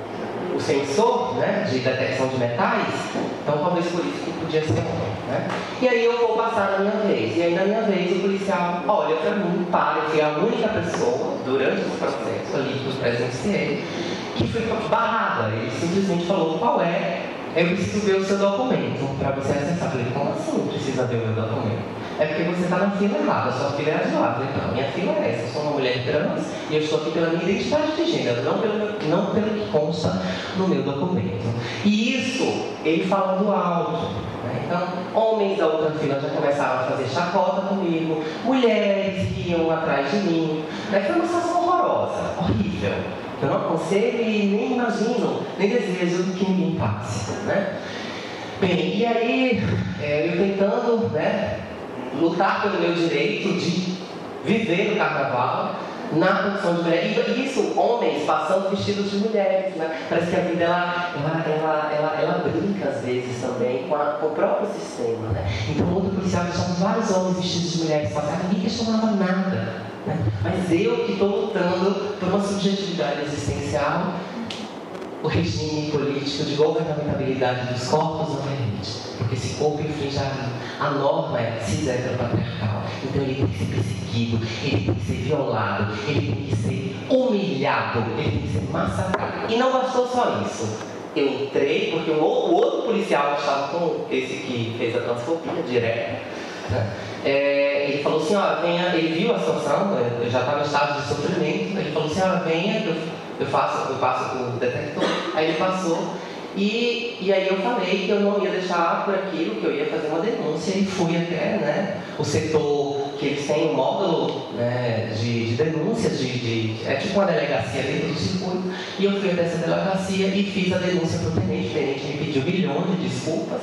o sensor né, de detecção de metais, então talvez por isso que podia ser homem. Né? E aí eu vou passar na minha vez. E aí na minha vez o policial olha para mim, para, eu fui a única pessoa durante esse processo ali que eu presenciei, que foi barrada. Ele simplesmente falou qual é. Eu preciso ver o seu documento para você acessar. Falei, como assim precisa ver o meu documento? É porque você está na fila errada, sua fila é a de falei, não, minha fila é essa, eu sou uma mulher trans e eu estou aqui pela minha identidade de gênero, não pelo, não pelo que consta no meu documento. E isso, ele falando alto. Né? Então, homens da outra fila já começaram a fazer chacota comigo, mulheres iam atrás de mim. Né? Foi uma situação horrorosa, horrível. Eu não aconselho e nem imagino, nem desejo que ninguém passe. Né? Bem, e aí, é, eu tentando né, lutar pelo meu direito de viver no carnaval na condição de mulher. E isso, homens passando vestidos de mulheres. Né? Parece que a vida ela, ela, ela, ela, ela brinca às vezes também com, a, com o próprio sistema. Né? Então o mundo policial deixava vários homens vestidos de mulheres passar, ninguém questionava nada. Mas eu que estou lutando por uma subjetividade existencial, o regime político de governamentabilidade dos corpos não permite. Porque esse corpo infringe a, a norma é cis heteropatriarcal. Então ele tem que ser perseguido, ele tem que ser violado, ele tem que ser humilhado, ele tem que ser massacrado. E não bastou só isso. Eu entrei porque o outro policial que estava com esse que fez a transfobia direta? É, ele falou assim, ó, venha, ele viu a situação, eu já estava em estado de sofrimento, ele falou assim, ó, venha, eu, eu, faço, eu passo o detector, aí ele passou, e, e aí eu falei que eu não ia deixar por aquilo, que eu ia fazer uma denúncia e fui até né, o setor que eles têm um módulo né, de, de denúncias, de, de, é tipo uma delegacia dentro do circuito, e eu fui até essa delegacia e fiz a denúncia para o tenente, o tenente me pediu milhões de desculpas,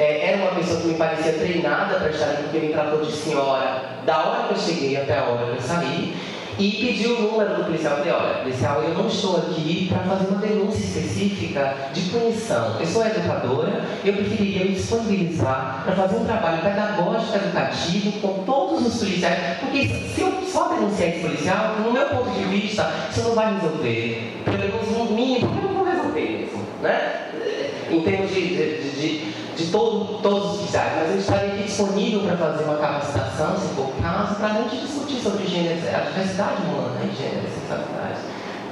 é, era uma pessoa que me parecia treinada para estar ali, porque me tratou de senhora da hora que eu cheguei até a hora que eu saí, e pediu o número do policial. Eu falei, olha, policial, eu não estou aqui para fazer uma denúncia específica de punição. Eu sou educadora, eu preferiria me disponibilizar para fazer um trabalho pedagógico, educativo com todos os policiais, porque se eu só denunciar esse policial, no meu ponto de vista, isso não vai resolver. Pelo menos no mínimo, eu não vou resolver mesmo, né? Em termos de, de, de de todo, todos os oficiais, mas eu estaria aqui disponível para fazer uma capacitação, se for o caso, para a gente discutir sobre gênero, a diversidade humana, né, gênero e sexualidade,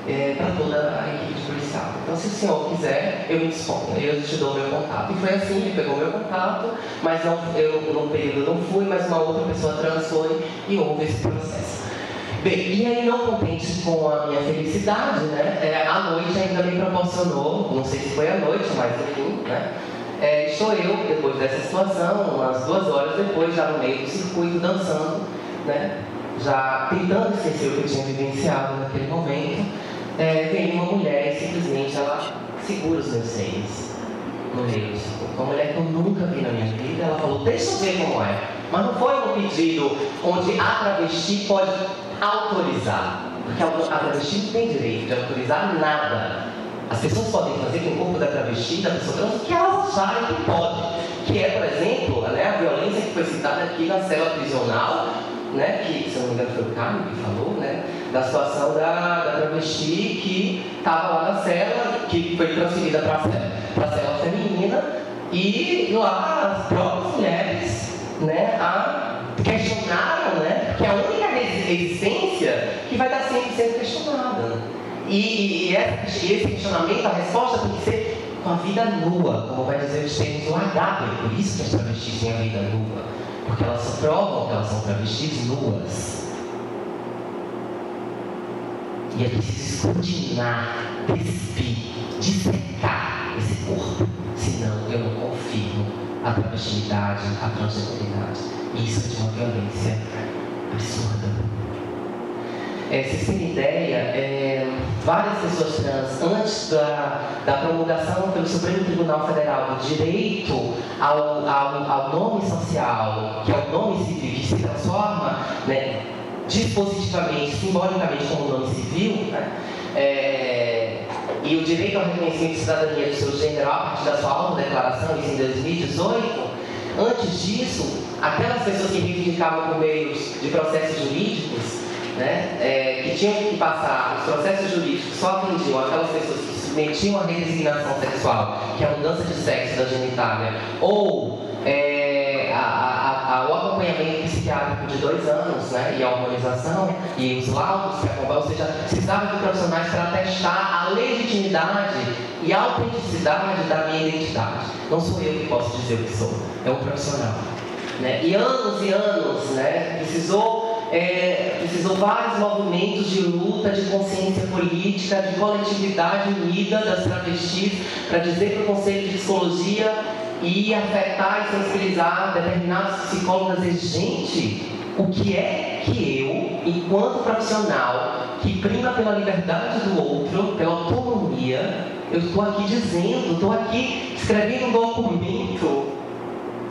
é, para toda a equipe de policial. Então, se o senhor quiser, eu me disponho, eu te dou meu contato. E foi assim, ele pegou meu contato, mas não, eu, num período não fui, mas uma outra pessoa trans foi e houve esse processo. Bem, e aí não contente com a minha felicidade, né, é, a noite ainda me proporcionou, não sei se foi a noite, mas enfim, né, é, estou eu, depois dessa situação, umas duas horas depois, já no meio do circuito, dançando, né? já tentando esquecer o que eu tinha vivenciado naquele momento, é, vem uma mulher e simplesmente ela segura os meus seios no meio do circuito. Uma mulher que eu nunca vi na minha vida, ela falou, deixa eu ver como é. Mas não foi um pedido onde a travesti pode autorizar, porque a travesti não tem direito de autorizar nada. As pessoas podem fazer com o corpo da travesti, da pessoa trans, o que elas acharem que pode. Que é, por exemplo, né, a violência que foi citada aqui na cela prisional, né, que, se eu não me engano, foi o Carlos que falou, né, da situação da, da travesti que estava lá na cela, que foi transferida para a cela, cela feminina, e lá as próprias mulheres né, a questionaram, né, que é a única existência que vai estar sempre sendo questionada. E, e, esse questionamento, a resposta tem que ser com a vida nua, como vai dizer os termos do Agápio. Por isso que as travestis têm a vida nua. Porque elas provam que elas são travestis nuas. E é preciso escrutinar, despir, dissecar esse corpo. Senão proximidade, a transgeneridade. E isso é de uma violência absurda. É, vocês têm ideia, é, várias pessoas trans, antes da, da promulgação pelo Supremo Tribunal Federal do direito ao, ao, ao nome social, que é o nome civil, que se transforma né, dispositivamente, simbolicamente como nome civil, né, é, e o direito ao reconhecimento de cidadania do seu gênero a partir da sua autodeclaração, isso em 2018, antes disso, aquelas pessoas que reivindicavam por meios de processos jurídicos, né, é, que tinham que passar os processos jurídicos só atendiam aquelas pessoas que submetiam a redesignação sexual, que é a mudança de sexo da genitália, ou é, a, a, a, o acompanhamento psiquiátrico de dois anos, né, e a hormonização, e os laudos que acompanham, ou seja, precisava de profissionais para testar a legitimidade e a autenticidade da minha identidade. Não sou eu que posso dizer o que sou, é um profissional. Né? E anos e anos, né, precisou é, precisou vários movimentos de luta, de consciência política, de coletividade unida das travestis para dizer para o Conselho de Psicologia e afetar e sensibilizar determinados psicólogos dizer, gente, o que é que eu, enquanto profissional, que prima pela liberdade do outro, pela autonomia, eu estou aqui dizendo, estou aqui escrevendo um documento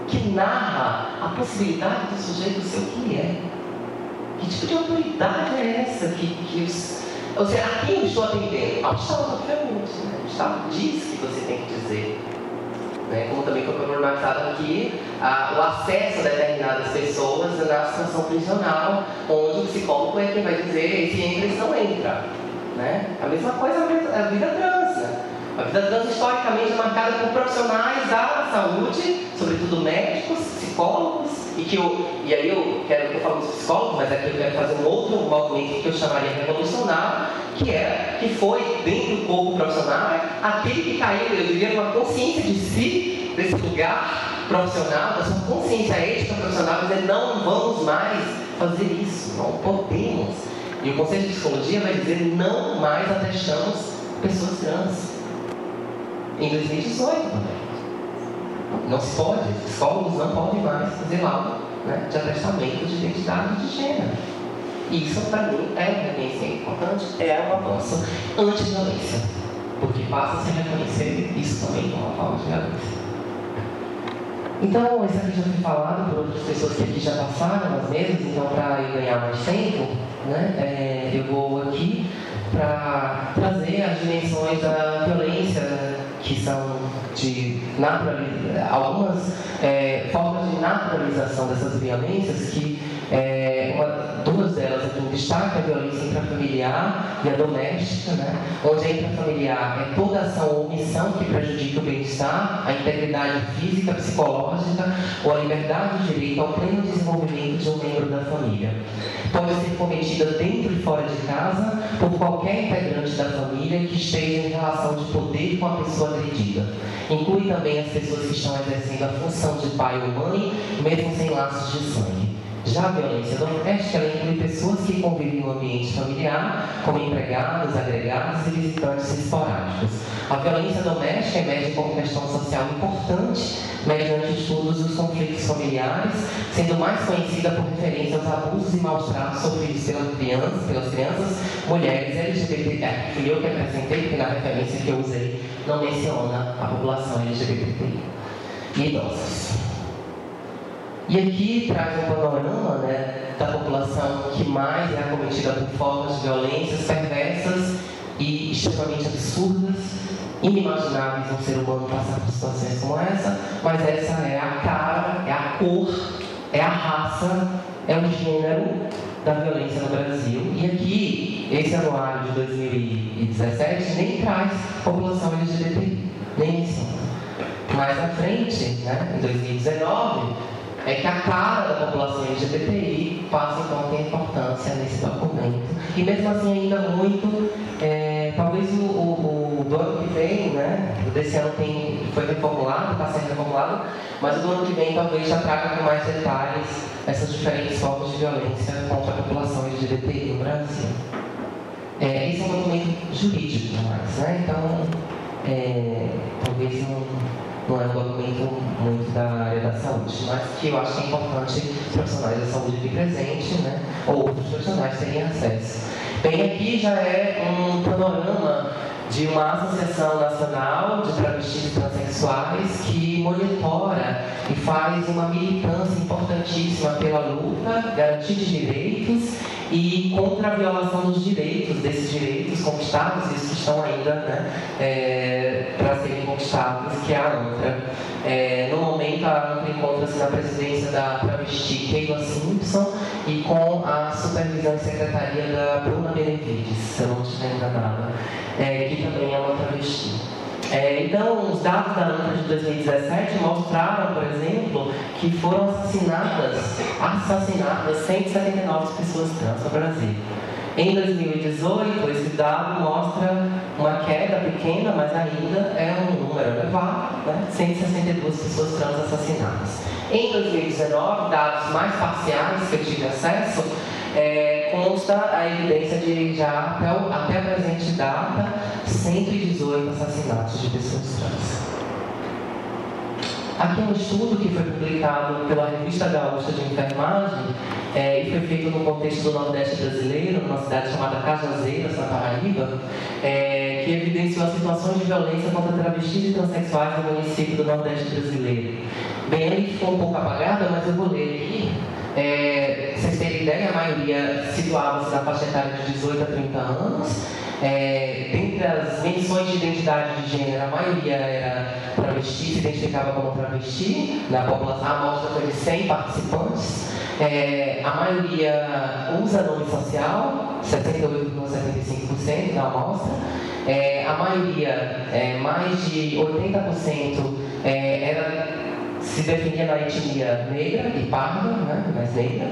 que narra a possibilidade do sujeito ser o que é. Que tipo de autoridade é essa que, que os. Ou seja, a quem estou atendendo? Ao Estado, obviamente. Né? O Estado diz que você tem que dizer. Né? Como também foi problematizado aqui, a, o acesso a determinadas pessoas na situação prisional, onde o psicólogo é quem vai dizer se entra e não entra. Né? A mesma coisa a vida trans. A vida trans historicamente é marcada por profissionais da saúde, sobretudo médicos, psicólogos, e que eu, e aí eu quero, eu falo dos psicólogos, mas aqui eu quero fazer um outro movimento que eu chamaria revolucionário, que é, que foi dentro do corpo profissional, aquele que caiu, eu diria, uma consciência de si, desse lugar profissional, da sua consciência ética profissional, dizer, não vamos mais fazer isso, não podemos. E o Conselho de Psicologia vai dizer, não mais atestamos pessoas trans. Em 2018 também. Não pode, psicólogos não podem mais fazer laudo né, de atestamento de identidade de gênero. Isso, para mim, é reconhecimento importante, é um avanço anti-violência, porque passa a se reconhecer isso também como uma forma de violência. Então, isso aqui já foi falado por outras pessoas que aqui já passaram nas mesas, então, para ganhar mais tempo, né, é, eu vou aqui para trazer as dimensões da violência que são de algumas é, formas de naturalização dessas violências que é, uma, duas delas aqui em destaque, a violência intrafamiliar e a doméstica, né? onde a intrafamiliar é toda ação ou omissão que prejudica o bem-estar, a integridade física, psicológica ou a liberdade e direito ao pleno desenvolvimento de um membro da família. Pode ser cometida dentro e fora de casa por qualquer integrante da família que esteja em relação de poder com a pessoa agredida. Inclui também as pessoas que estão exercendo a função de pai ou mãe, mesmo sem laços de sangue. Já a violência doméstica inclui pessoas que convivem no ambiente familiar, como empregados, agregados e visitantes esporádicos. A violência doméstica emerge como questão social importante mediante estudos dos conflitos familiares, sendo mais conhecida por referência aos abusos e maus tratos sofridos pelas crianças, pelas crianças, mulheres LGBT. É, fui eu que apresentei, porque na referência que eu usei não menciona a população LGBT e idosos. E aqui traz um panorama né, da população que mais é acometida por formas de violências perversas e extremamente absurdas, inimagináveis um ser humano passar por situações como essa, mas essa é a cara, é a cor, é a raça, é o gênero da violência no Brasil. E aqui, esse anuário de 2017 nem traz população LGBT, nem menciona. Mais à frente, né, em 2019, é que a cara da população LGBTI passa então a ter importância nesse documento. E mesmo assim ainda muito, é, talvez o, o, o, do ano que vem, né, desse ano tem, foi reformulado, está sendo reformulado, mas o do ano que vem talvez já traga com mais detalhes essas diferentes formas de violência contra a população LGBTI no Brasil. É, esse é um documento jurídico, mais, né? Então, é, talvez não não é um documento muito da área da saúde, mas que eu acho que é importante profissionais da saúde aqui presentes, né, ou outros profissionais terem acesso. Bem, aqui já é um panorama de uma Associação Nacional de Travestis Transsexuais que monitora e faz uma militância importantíssima pela luta, garantia de direitos e contra a violação dos direitos, desses direitos conquistados, e isso estão ainda né, é, para serem conquistados, que é a ANTRA. É, no momento, a ANTRA encontra-se na presidência da travesti Keila Simpson e com a supervisão e secretaria da Bruna Benevides, se eu não estiver enganada, é, que também é uma travesti. É, então, os dados da ANTRA de 2017 mostraram, por exemplo, que foram assassinadas, assassinadas 179 pessoas trans no Brasil. Em 2018, esse dado mostra uma queda pequena, mas ainda é um número elevado, né? 162 pessoas trans assassinadas. Em 2019, dados mais parciais que eu tive acesso, é, consta a evidência de já até, o, até a presente data 118 assassinatos de pessoas trans. Aqui um estudo que foi publicado pela Revista Gaúcha de Enfermagem é, e foi feito no contexto do Nordeste brasileiro, numa cidade chamada Cajazeiras, na Paraíba, é, que evidenciou as situações de violência contra travestis e transexuais no município do Nordeste brasileiro. Bem, ele ficou um pouco apagada, mas eu vou ler aqui. É, vocês terem ideia, a maioria situava-se na faixa etária de 18 a 30 anos. É, dentre as menções de identidade de gênero, a maioria era travesti, se identificava como travesti. Na população, a amostra foi de 100 participantes. É, a maioria usa nome social, 78,75% da amostra. É, a maioria, é, mais de 80%, é, era se definia na etnia negra e parda, né, mais negra.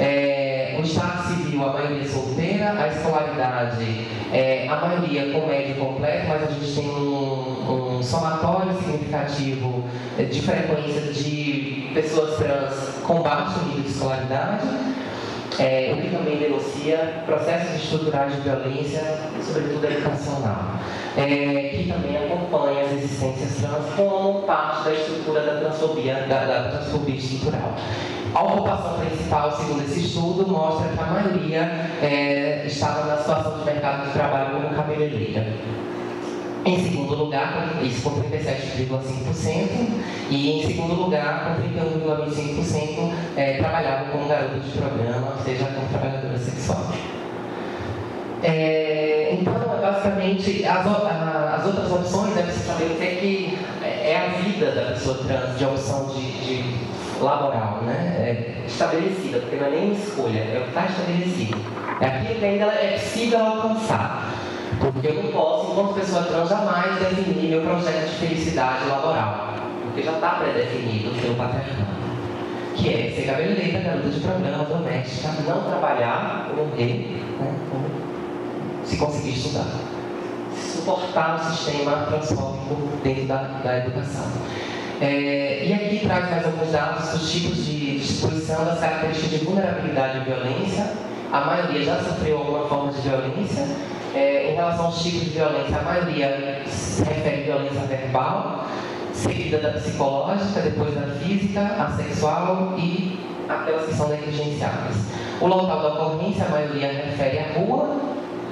É, o estado civil, a maioria solteira, a escolaridade, é, a maioria com médio completo, mas a gente tem um, um somatório significativo de frequência de pessoas trans com baixo nível de escolaridade. É, o que também denuncia processos estruturais de violência, sobretudo educacional, é, que também acompanha as existências trans como parte da estrutura da transfobia, da, da transfobia estrutural. A ocupação principal, segundo esse estudo, mostra que a maioria é, estava na situação de mercado de trabalho como cabeleireira. Em segundo lugar, isso com 37,5%, e em segundo lugar, com 31,25%, é, trabalhavam como garoto de programa, ou seja, como trabalhadora sexual. É, então, basicamente, as, as, outras opções devem se estabelecer que é a vida da pessoa trans de opção de, de laboral, né? É estabelecida, porque não é nem escolha, é o que está estabelecido. É aquilo que ainda é possível alcançar. Porque eu não posso, enquanto pessoa trans, jamais definir meu projeto de felicidade laboral. Porque já está predefinido pelo patriarcado. Que é ser cabeleireira, garota de programa, doméstica, não trabalhar, morrer, né? Se conseguir estudar. Suportar o sistema transfóbico dentro da, da educação. É, e aqui traz mais alguns dados dos tipos de distribuição das características de vulnerabilidade e violência. A maioria já sofreu alguma forma de violência. É, em relação aos tipos de violência, a maioria se refere à violência verbal, seguida da psicológica, depois da física, a sexual e aquelas que são negligenciadas. O local da ocorrência, a maioria refere à rua,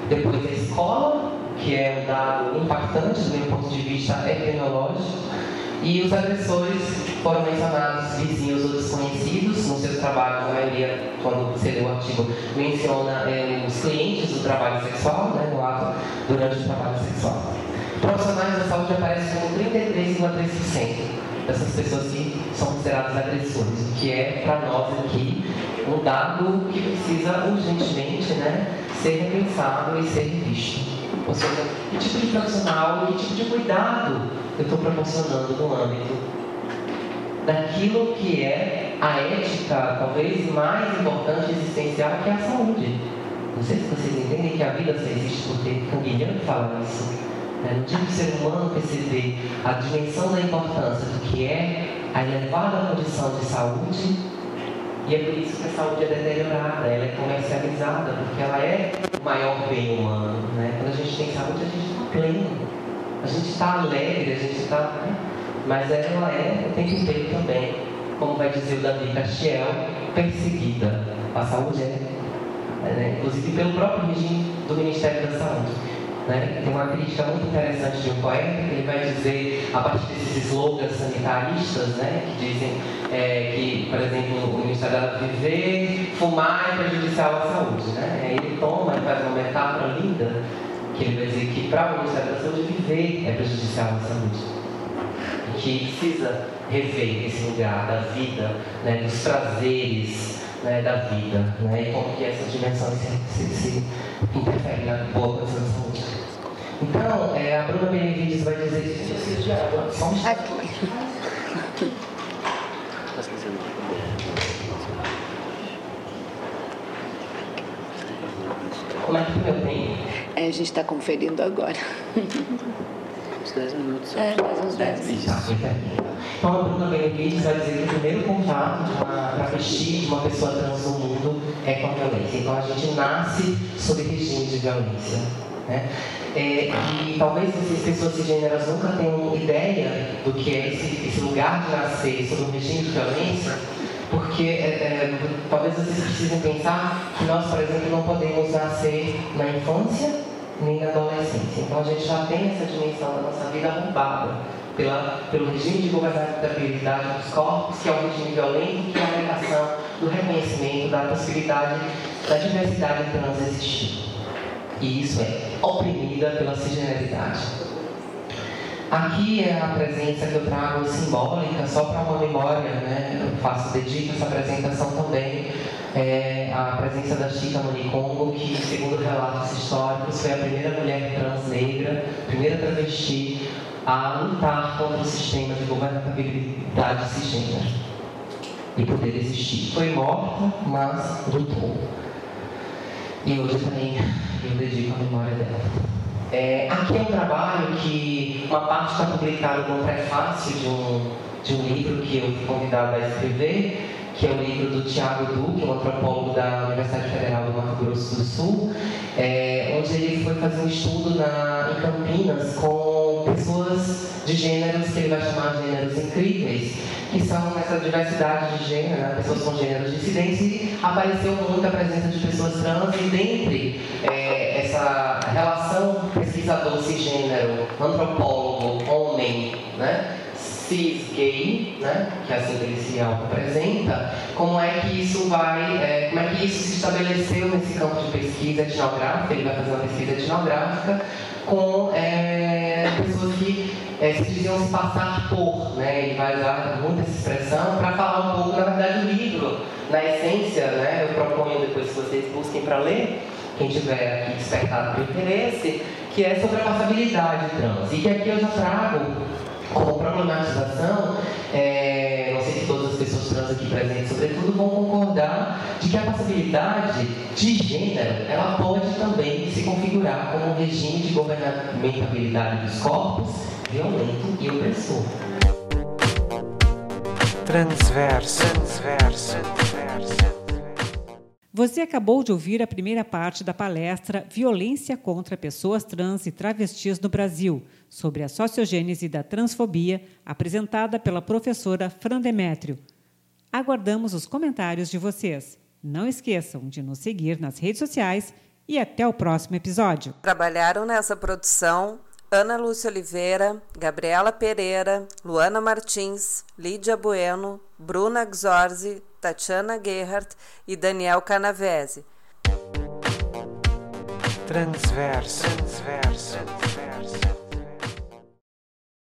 depois a escola, que é um dado impactante do meu ponto de vista epidemiológico, e os agressores foram mencionados vizinhos ou desconhecidos nos seus trabalhos, a maioria, quando você lê o artigo, menciona é, os clientes do trabalho sexual, né, no ato, durante o trabalho sexual. Profissionais da saúde aparecem como 33,3% dessas pessoas que são consideradas agressores, que é, para nós aqui, um dado que precisa urgentemente né, ser repensado e ser revisto. Ou seja, que tipo de profissional, que tipo de cuidado eu estou proporcionando no âmbito daquilo que é a ética talvez mais importante e existencial, que é a saúde. Não sei se vocês entendem que a vida só existe porque Canguilhão fala isso. Né? No dia que ser humano perceber a dimensão da importância do que é a elevada condição de saúde, e é por isso que a saúde é deteriorada, ela é comercializada, porque ela é o maior bem humano. Né? Quando a gente tem saúde, a gente está pleno a gente está alegre, a gente está. Né? mas ela é o tempo inteiro também, como vai dizer o Davi Castiel, perseguida. A saúde é, né? inclusive pelo próprio regime do Ministério da Saúde. Né? Tem uma crítica muito interessante de um poeta que ele vai dizer, a partir desses slogans sanitaristas, né? que dizem é, que, por exemplo, o Ministério da viver, fumar é prejudicial à saúde. Né? Ele toma e faz uma metáfora linda, que ele vai dizer que para o Ministério da Saúde viver é prejudicial à saúde. E que precisa rever esse lugar da vida, né? dos prazeres né? da vida, né? e como que essas dimensões se, se, se interferem na boa condição da saúde. Então, é, a Bruna Benevides vai dizer que um instante. Como é que foi meu tempo? É, a gente está conferindo agora. Uns 10 minutos. É, mais uns 10 minutos. Tá, bem. Então, a Bruna Benevides vai dizer que o primeiro contato de uma travesti, de uma pessoa trans no mundo, é com a violência. Então, a gente nasce sob regime de violência. Né? É, e talvez vocês, pessoas cisgêneras, nunca tenham ideia do que é esse, esse lugar de nascer sob um regime de violência, porque é, é, talvez vocês precisem pensar que nós, por exemplo, não podemos nascer na infância nem na adolescência. Então a gente já tem essa dimensão da nossa vida roubada pela, pelo regime de governabilidade dos corpos, que é um regime violento, que é a negação do reconhecimento da possibilidade da diversidade trans existir. E isso é oprimida pela cisgeneridade. Aqui é a presença que eu trago simbólica, só para uma memória, né? Eu faço, dedico essa apresentação também é, à presença da Chica Manicongo, que, segundo relatos históricos, foi a primeira mulher trans negra, primeira travesti a lutar contra o sistema de governabilidade cisgênero e poder existir. Foi morta, mas lutou. E hoje também eu dedico a memória dela. É, aqui é um trabalho que uma parte está publicada no prefácio de um, de um livro que eu fui convidado a escrever, que é o livro do Tiago Duque, um antropólogo da Universidade Federal do Mato Grosso do Sul, é, onde ele foi fazer um estudo na, em Campinas com pessoas de gêneros que ele vai chamar de gêneros incríveis, que são essa diversidade de gênero, né, pessoas com gêneros dissidentes, e apareceu muito a presença de pessoas trans, e dentre é, essa relação pesquisador cisgênero, antropólogo, homem, né, cis gay, né, que é assim que ele se apresenta, como é que isso vai, é, como é que isso se estabeleceu nesse campo de pesquisa etnográfica, ele vai fazer uma pesquisa etnográfica com é, pessoas que é, se diziam se passar por, né, ele vai usar muito essa expressão para falar um pouco, na verdade, do livro, na essência, né, eu proponho depois que vocês busquem para ler, quem tiver aqui despertado por interesse, que é sobre a passabilidade trans, e que aqui eu já trago como problematização, é, não sei se todas as pessoas trans aqui presentes, sobretudo, vão concordar de que a passabilidade de gênero ela pode também se configurar como um regime de governamentabilidade dos corpos violento e opressor. transverso, transverso, transverso. Você acabou de ouvir a primeira parte da palestra Violência contra Pessoas Trans e Travestis no Brasil, sobre a sociogênese da transfobia, apresentada pela professora Fran Demétrio. Aguardamos os comentários de vocês. Não esqueçam de nos seguir nas redes sociais e até o próximo episódio. Trabalharam nessa produção Ana Lúcia Oliveira, Gabriela Pereira, Luana Martins, Lídia Bueno, Bruna Gzorzi, Tatiana Gerhardt e Daniel Canavese. transverso, transverso.